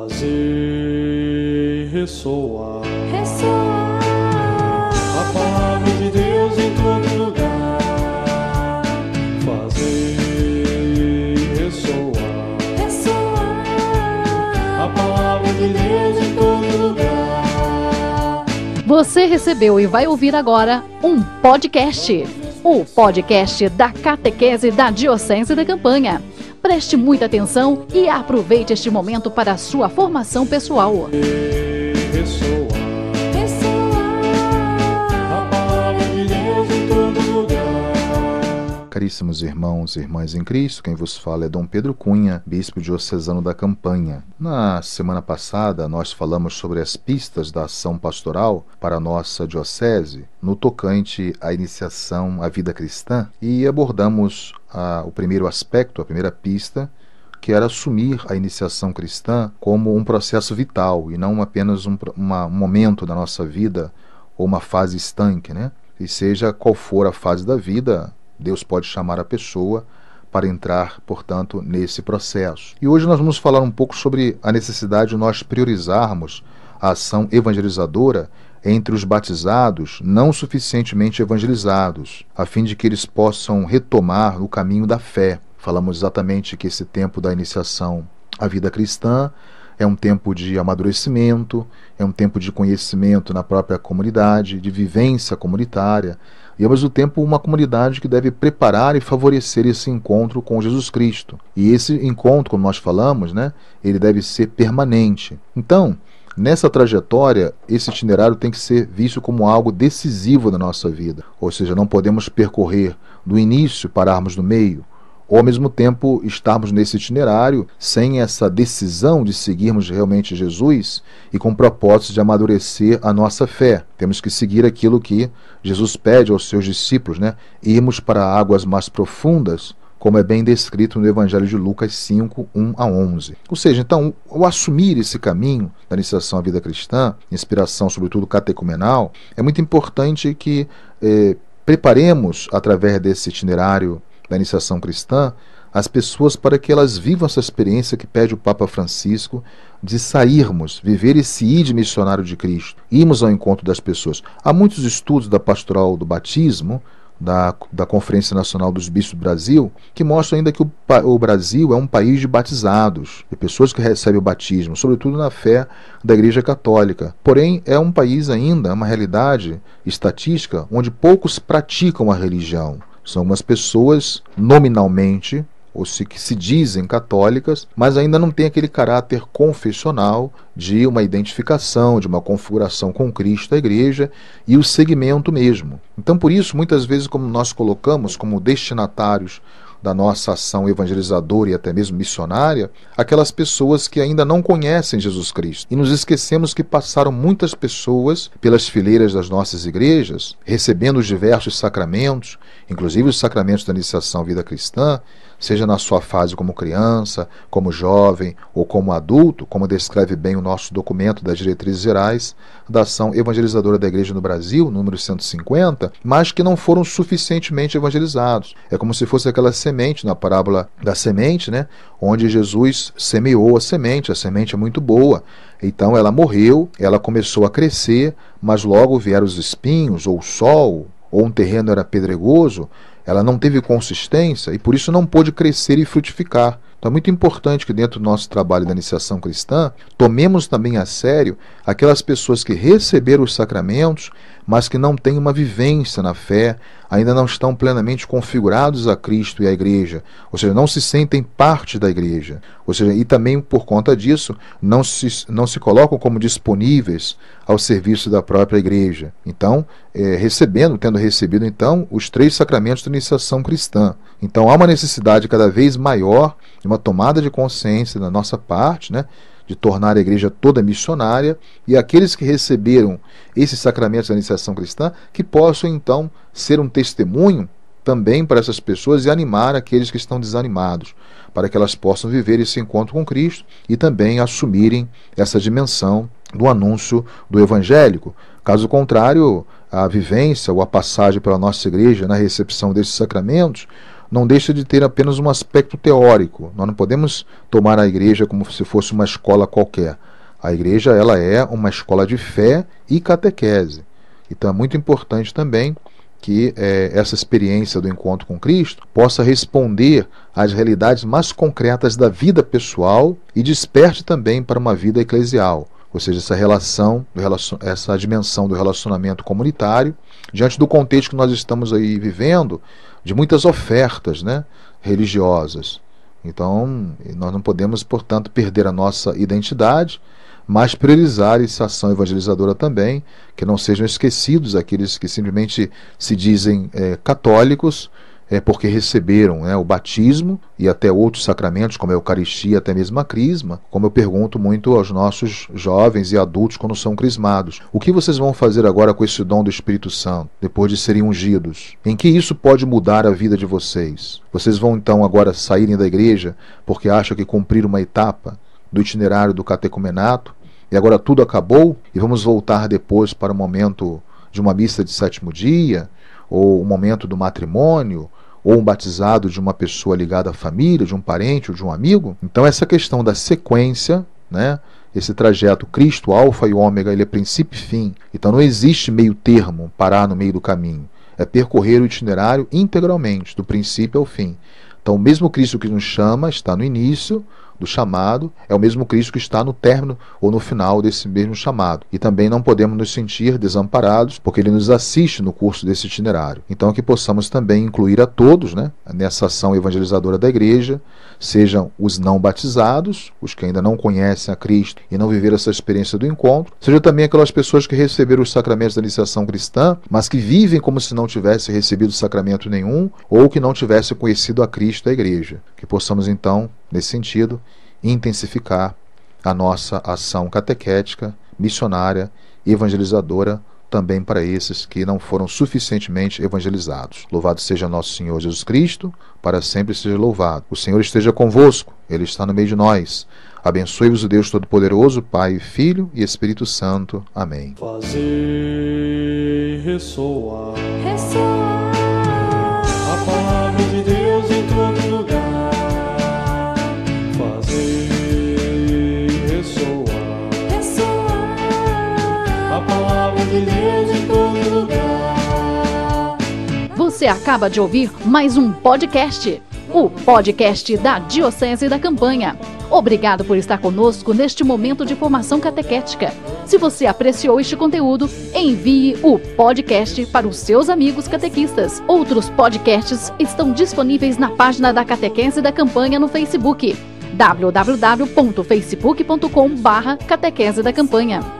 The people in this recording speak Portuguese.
Fazer ressoar ressoar a palavra de Deus em todo lugar. Fazer ressoar ressoar a palavra de Deus em todo lugar. Você recebeu e vai ouvir agora um podcast. O podcast da Catequese da Diocese da Campanha. Preste muita atenção e aproveite este momento para a sua formação pessoal. Caríssimos irmãos e irmãs em Cristo, quem vos fala é Dom Pedro Cunha, bispo diocesano da Campanha. Na semana passada, nós falamos sobre as pistas da ação pastoral para a nossa diocese no tocante à iniciação à vida cristã e abordamos ah, o primeiro aspecto, a primeira pista, que era assumir a iniciação cristã como um processo vital e não apenas um, uma- um momento da nossa vida ou uma fase estanque, né? E seja qual for a fase da vida, Deus pode chamar a pessoa para entrar, portanto, nesse processo. E hoje nós vamos falar um pouco sobre a necessidade de nós priorizarmos a ação evangelizadora entre os batizados não suficientemente evangelizados, a fim de que eles possam retomar o caminho da fé. Falamos exatamente que esse tempo da iniciação à vida cristã é um tempo de amadurecimento, é um tempo de conhecimento na própria comunidade, de vivência comunitária, e ao mesmo tempo uma comunidade que deve preparar e favorecer esse encontro com Jesus Cristo. E esse encontro, como nós falamos, né, ele deve ser permanente. Então, nessa trajetória, esse itinerário tem que ser visto como algo decisivo na nossa vida. Ou seja, não podemos percorrer do início pararmos no meio ou ao mesmo tempo estarmos nesse itinerário sem essa decisão de seguirmos realmente Jesus e com propósito de amadurecer a nossa fé. Temos que seguir aquilo que Jesus pede aos seus discípulos, né? Irmos para águas mais profundas, como é bem descrito no Evangelho de Lucas 5, 1 a 11. Ou seja, então, ao assumir esse caminho da iniciação à vida cristã, inspiração sobretudo catecumenal, é muito importante que eh, preparemos, através desse itinerário da iniciação cristã, as pessoas para que elas vivam essa experiência que pede o Papa Francisco de sairmos, viver esse ide missionário de Cristo, irmos ao encontro das pessoas. Há muitos estudos da pastoral do batismo, da, da Conferência Nacional dos Bispos do Brasil, que mostram ainda que o, o Brasil é um país de batizados, de pessoas que recebem o batismo, sobretudo na fé da Igreja Católica. Porém, é um país ainda, uma realidade estatística, onde poucos praticam a religião. São umas pessoas nominalmente, ou se, que se dizem católicas, mas ainda não têm aquele caráter confessional de uma identificação, de uma configuração com Cristo, a igreja e o segmento mesmo. Então, por isso, muitas vezes, como nós colocamos como destinatários da nossa ação evangelizadora e até mesmo missionária, aquelas pessoas que ainda não conhecem Jesus Cristo. E nos esquecemos que passaram muitas pessoas pelas fileiras das nossas igrejas, recebendo os diversos sacramentos, inclusive os sacramentos da iniciação à vida cristã, seja na sua fase como criança, como jovem ou como adulto, como descreve bem o nosso documento das diretrizes gerais da ação evangelizadora da Igreja no Brasil, número 150, mas que não foram suficientemente evangelizados. É como se fosse aquela semente na parábola da semente, né, onde Jesus semeou a semente, a semente é muito boa. Então ela morreu, ela começou a crescer, mas logo vieram os espinhos ou o sol, ou um terreno era pedregoso, ela não teve consistência e por isso não pôde crescer e frutificar. Então é muito importante que dentro do nosso trabalho da iniciação cristã, tomemos também a sério aquelas pessoas que receberam os sacramentos, mas que não têm uma vivência na fé, ainda não estão plenamente configurados a Cristo e à igreja, ou seja, não se sentem parte da igreja. Ou seja, e também por conta disso, não se, não se colocam como disponíveis ao serviço da própria igreja. Então, é, recebendo, tendo recebido então os três sacramentos da iniciação cristã. Então há uma necessidade cada vez maior uma tomada de consciência da nossa parte, né? de tornar a igreja toda missionária e aqueles que receberam esses sacramentos da iniciação cristã que possam então ser um testemunho também para essas pessoas e animar aqueles que estão desanimados, para que elas possam viver esse encontro com Cristo e também assumirem essa dimensão do anúncio do evangélico. Caso contrário, a vivência ou a passagem pela nossa igreja na recepção desses sacramentos não deixa de ter apenas um aspecto teórico. Nós não podemos tomar a igreja como se fosse uma escola qualquer. A igreja ela é uma escola de fé e catequese. Então é muito importante também que é, essa experiência do encontro com Cristo possa responder às realidades mais concretas da vida pessoal e desperte também para uma vida eclesial, ou seja, essa relação, essa dimensão do relacionamento comunitário, diante do contexto que nós estamos aí vivendo, de muitas ofertas né, religiosas. Então, nós não podemos, portanto, perder a nossa identidade, mas priorizar essa ação evangelizadora também, que não sejam esquecidos aqueles que simplesmente se dizem é, católicos, é porque receberam né, o batismo e até outros sacramentos, como a Eucaristia, até mesmo a Crisma, como eu pergunto muito aos nossos jovens e adultos quando são crismados. O que vocês vão fazer agora com esse dom do Espírito Santo, depois de serem ungidos? Em que isso pode mudar a vida de vocês? Vocês vão então agora saírem da igreja porque acham que cumpriram uma etapa do itinerário do catecumenato e agora tudo acabou e vamos voltar depois para o momento de uma missa de sétimo dia, ou o momento do matrimônio, ou um batizado de uma pessoa ligada à família, de um parente ou de um amigo. Então essa questão da sequência, né? Esse trajeto Cristo, Alfa e Ômega, ele é princípio e fim. Então não existe meio termo, parar no meio do caminho. É percorrer o itinerário integralmente, do princípio ao fim. Então o mesmo Cristo que nos chama está no início, do chamado é o mesmo Cristo que está no término ou no final desse mesmo chamado. E também não podemos nos sentir desamparados, porque ele nos assiste no curso desse itinerário. Então, que possamos também incluir a todos né, nessa ação evangelizadora da igreja, sejam os não batizados, os que ainda não conhecem a Cristo e não viveram essa experiência do encontro, seja também aquelas pessoas que receberam os sacramentos da iniciação cristã, mas que vivem como se não tivessem recebido sacramento nenhum ou que não tivessem conhecido a Cristo e a igreja. Que possamos então nesse sentido, intensificar a nossa ação catequética, missionária e evangelizadora também para esses que não foram suficientemente evangelizados. Louvado seja nosso Senhor Jesus Cristo, para sempre seja louvado. O Senhor esteja convosco, Ele está no meio de nós. Abençoe-vos o Deus Todo-Poderoso, Pai, Filho e Espírito Santo. Amém. Fazer ressoar ressoar acaba de ouvir mais um podcast, o podcast da Diocese da Campanha. Obrigado por estar conosco neste momento de formação catequética. Se você apreciou este conteúdo, envie o podcast para os seus amigos catequistas. Outros podcasts estão disponíveis na página da Catequese da Campanha no Facebook www.facebook.com/catequese da Campanha.